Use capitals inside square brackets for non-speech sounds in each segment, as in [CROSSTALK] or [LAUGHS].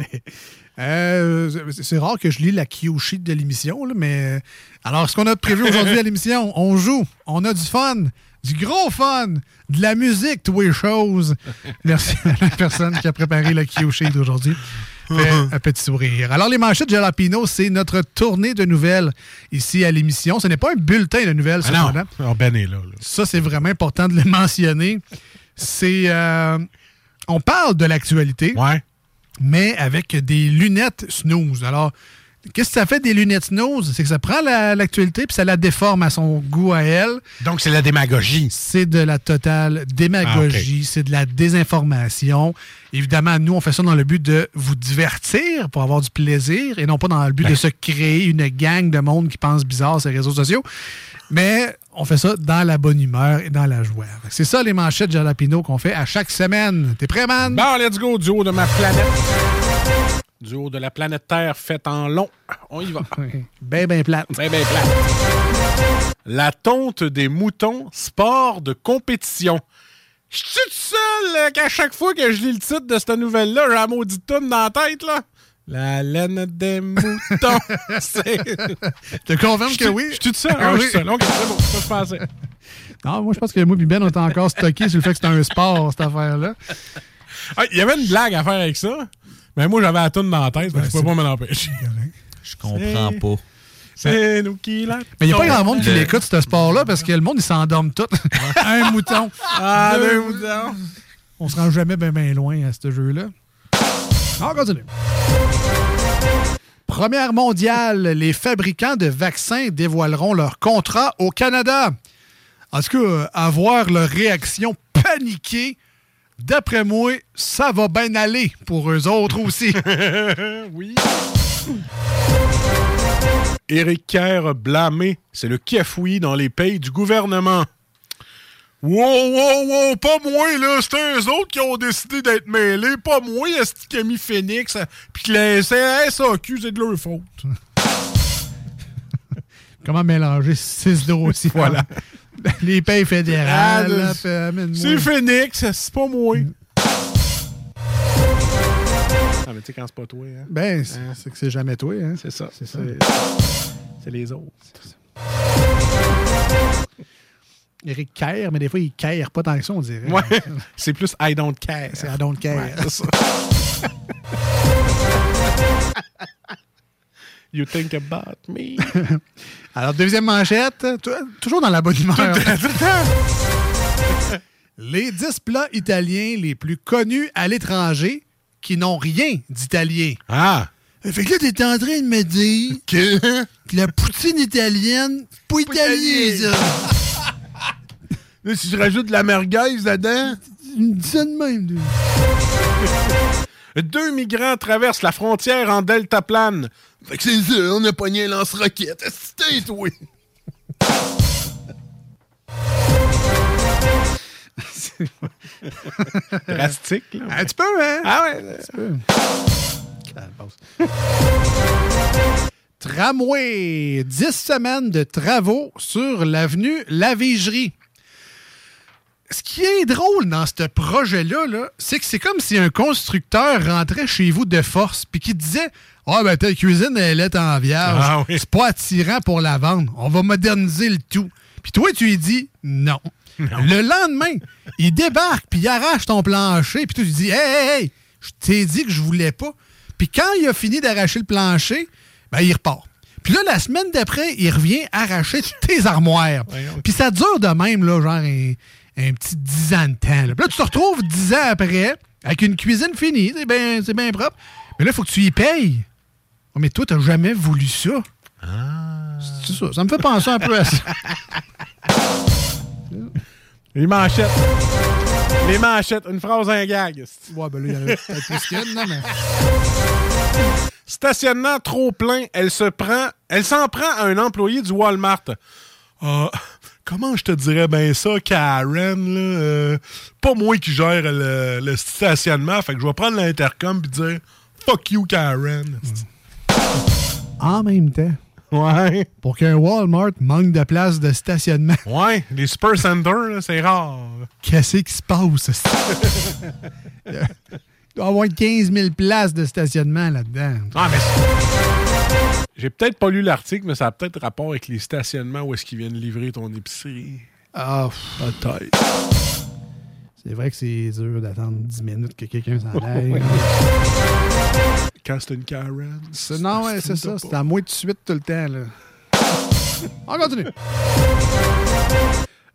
[LAUGHS] Euh, c'est rare que je lis la cue sheet de l'émission, mais alors ce qu'on a prévu aujourd'hui à l'émission, on joue, on a du fun, du gros fun, de la musique, toutes les choses. Merci à la personne qui a préparé la cue sheet d'aujourd'hui. Fait un petit sourire. Alors, les manchettes Jalapino, c'est notre tournée de nouvelles ici à l'émission. Ce n'est pas un bulletin de nouvelles, Ah non, ben est là. là. Ça, c'est vraiment important de le mentionner. C'est. euh, on parle de l'actualité, Ouais. Mais avec des lunettes snooze. Alors, qu'est-ce que ça fait des lunettes snooze? C'est que ça prend la- l'actualité puis ça la déforme à son goût à elle. Donc, c'est la démagogie. C'est de la totale démagogie, c'est de la désinformation. Évidemment, nous, on fait ça dans le but de vous divertir pour avoir du plaisir et non pas dans le but de se créer une gang de monde qui pense bizarre sur les réseaux sociaux. Mais on fait ça dans la bonne humeur et dans la joie. C'est ça les manchettes Jalapino qu'on fait à chaque semaine. T'es prêt, man? Bon, let's go, du haut de ma planète. Du haut de la planète Terre faite en long. On y va. [LAUGHS] Ben, ben plate. Ben, ben, plate. La tonte des moutons, sport de compétition. Je suis tout seul là, qu'à chaque fois que je lis le titre de cette nouvelle-là, j'ai maudite toune dans la tête, là. La laine des moutons. [LAUGHS] Je te confirme que oui. Je suis tout seul. Ah, je suis seul. Ok, c'est bon. Ça, je pensais. Non, moi, je pense que moi et Ben, on est encore stockés sur le fait que c'est un sport, cette affaire-là. Ah, Il y avait une blague à faire avec ça. Mais moi, j'avais la toune dans la tête. donc je c'est- pouvais pas m'en empêcher. Je comprends pas. C'est nous qui la. Mais il n'y a pas grand monde qui Le- l'écoute, ce sport-là, parce que le monde, ils s'endorment tout. [LAUGHS] un mouton. Ah, Deux deux moutons. On se rend jamais bien ben loin à ce jeu-là. On continue. Première mondiale, les fabricants de vaccins dévoileront leur contrat au Canada. En tout cas, euh, à voir leur réaction paniquée, d'après moi, ça va bien aller pour eux autres aussi. [LAUGHS] oui. Éric Kerr blâmé. C'est le kiafoui dans les pays du gouvernement. Wow, wow, wow, pas moi, là. C'est eux autres qui ont décidé d'être mêlés. Pas moi, est qui a mis Phoenix. Puis que la SAQ, c'est de leur faute. [LAUGHS] Comment mélanger six dossiers? Voilà. [LAUGHS] Les payes fédérales. Ah. C'est Phoenix, c'est pas moi. Ah, mais tu sais, quand c'est pas toi, hein. Ben, c'est c'est que c'est jamais toi. Hein? C'est ça. C'est ça. C'est les autres. Eric Kerr, mais des fois, il care pas tant que ça, on dirait. Ouais. [LAUGHS] C'est plus I don't care. C'est I don't care. Ouais, ça. You think about me. [LAUGHS] Alors, deuxième manchette, tou- toujours dans la bonne humeur. [LAUGHS] les 10 plats italiens les plus connus à l'étranger qui n'ont rien d'italien. Ah! Fait que là, t'es en train de me dire que, que la poutine italienne, c'est pas italien, ça. Là, si je rajoute de la merguez là-dedans. Tu me dis ça de même, toi. Deux migrants traversent la frontière en deltaplane. Fait que c'est ça, on a pogné un lance-roquette. C'était toi? [LAUGHS] Drastique, là. Un petit peu, hein? Ah ouais. Tramway, 10 semaines de travaux sur l'avenue Lavigerie. Ce qui est drôle dans ce projet-là, -là, c'est que c'est comme si un constructeur rentrait chez vous de force puis qui disait Ah, ben ta cuisine, elle est en vierge. Ah oui. C'est pas attirant pour la vendre. On va moderniser le tout. Puis toi, tu lui dis non. Le lendemain, il débarque puis il arrache ton plancher. Puis toi, tu dis Hey, hey, hey, je t'ai dit que je voulais pas. Puis quand il a fini d'arracher le plancher, ben, il repart. Puis là, la semaine d'après, il revient arracher tes armoires. Puis ça dure de même, là, genre un, petit 10 ans de temps. là. Puis là, tu te retrouves 10 ans après avec une cuisine finie. C'est bien c'est bien propre. Mais là, il faut que tu y payes. Oh, mais toi, t'as jamais voulu ça. C'est ça. Ça me fait penser un peu à ça. [LAUGHS] Les manchettes. Les manchettes. Une phrase, un gag. Ouais, ben là, il y en a peut-être plus qu'une, non, mais... Stationnement trop plein, elle se prend, elle s'en prend à un employé du Walmart. Ah, comment je te dirais bien ça, Karen, là? euh, pas moi qui gère le, le stationnement, fait que je vais prendre l'intercom et dire Fuck you, Karen. En même temps, Ouais. pour qu'un Walmart manque de place de stationnement, Ouais, les Super Center, là, c'est rare. qu'est-ce qui se passe? ça? [LAUGHS] Il doit y avoir 15 000 places de stationnement là-dedans. Ah, mais J'ai peut-être pas lu l'article, mais ça a peut-être rapport avec les stationnements où est-ce qu'ils viennent livrer ton épicerie. Ah, Peut-être. c'est vrai que c'est dur d'attendre 10 minutes que quelqu'un s'en [LAUGHS] aille. Quand c'est une Karen. Non, ouais, c'est ça. C'est à moi de suite tout le temps. Là. On continue.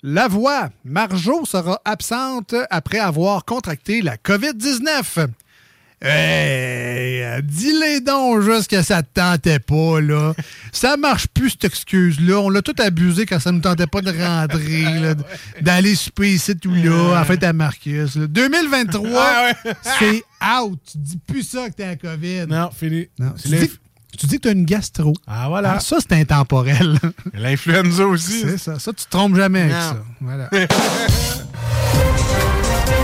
La voix. Marjo sera absente après avoir contracté la COVID-19. Hey, dis-les donc juste que ça te tentait pas, là. Ça marche plus, cette excuse-là. On l'a tout abusé quand ça nous tentait pas de rentrer, là, d'aller souper ici, tout là, en fait, à Marcus. là. 2023, Ah c'est out. Tu dis plus ça que t'as la COVID. Non, fini. Non, tu, dis, tu dis que tu as une gastro. Ah, voilà. Ah, ça, c'est intemporel. L'influenza aussi. c'est ça. Ça, tu te trompes jamais avec ça. Voilà. [LAUGHS]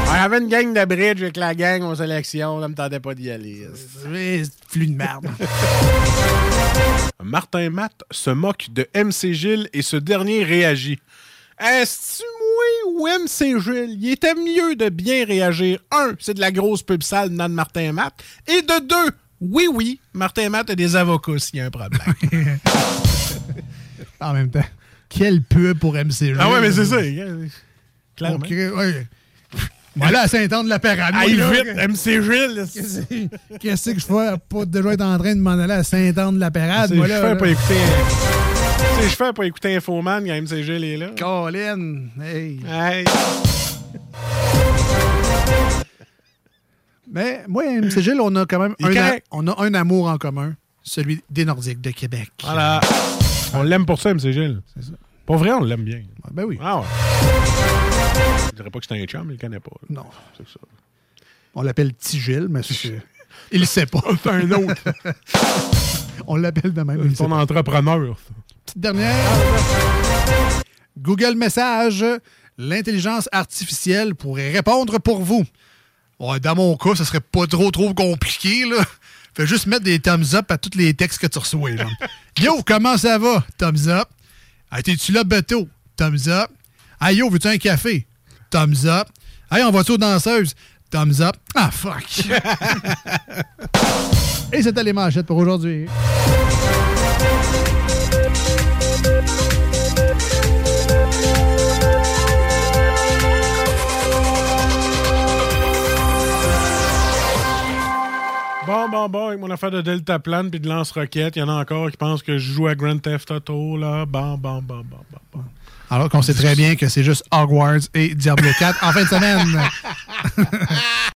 On avait une gang de bridge avec la gang aux élections. Ça me tentait pas d'y aller. C'est flux de merde. Martin Matt se moque de MC Gilles et ce dernier réagit. Est-ce moi ou MC Gilles? Il était mieux de bien réagir. Un, c'est de la grosse pub sale dans Martin Matt. Et de deux, oui, oui, Martin Matt a des avocats s'il y a un problème. [LAUGHS] en même temps, quel peu pour MCG. ah ouais, mais c'est ça. Clairement. Ouais. Voilà, à Saint-Anne-de-la-Parade. Aïe vite, MC Gilles! Qu'est-ce que je fais? Pas déjà être en train de m'en aller à Saint-Anne-de-la-Parade, je fais pas écouter je fais pas écouter Infoman quand MC Gilles est là. Colin, hey. Hey. Mais moi, MC Gilles, on a quand même un, a- on a un amour en commun, celui des Nordiques de Québec. Voilà. On l'aime pour ça, MC Gilles. C'est ça. Pour vrai, on l'aime bien. Ben oui. Ah ouais. Je dirais pas que c'est un chum, il le connaît pas. là. Non. C'est ça. On l'appelle Gilles, mais c'est... [LAUGHS] Il le sait pas. C'est un autre. [LAUGHS] On l'appelle de même. C'est son entrepreneur. ça. Petite dernière. Google Message, l'intelligence artificielle pourrait répondre pour vous. Ouais, dans mon cas, ça serait pas trop trop compliqué, là. Fais juste mettre des thumbs up à tous les textes que tu reçois. [LAUGHS] Yo, comment ça va? Thumbs up. Hey, t'es-tu là, bateau? Thumbs up. Hey, yo, veux-tu un café? Thumbs up. Hey, on va-tu aux danseuses? Thumbs up. Ah, fuck. [LAUGHS] Et c'était les manchettes pour aujourd'hui. Bon, bon, bon, avec mon affaire de Delta Plane puis de lance-roquette, il y en a encore qui pensent que je joue à Grand Theft Auto, là. Bon, bon, bon, bon, bon, bon. Alors qu'on sait très bien que c'est juste Hogwarts et Diablo 4 en fin de semaine. [LAUGHS]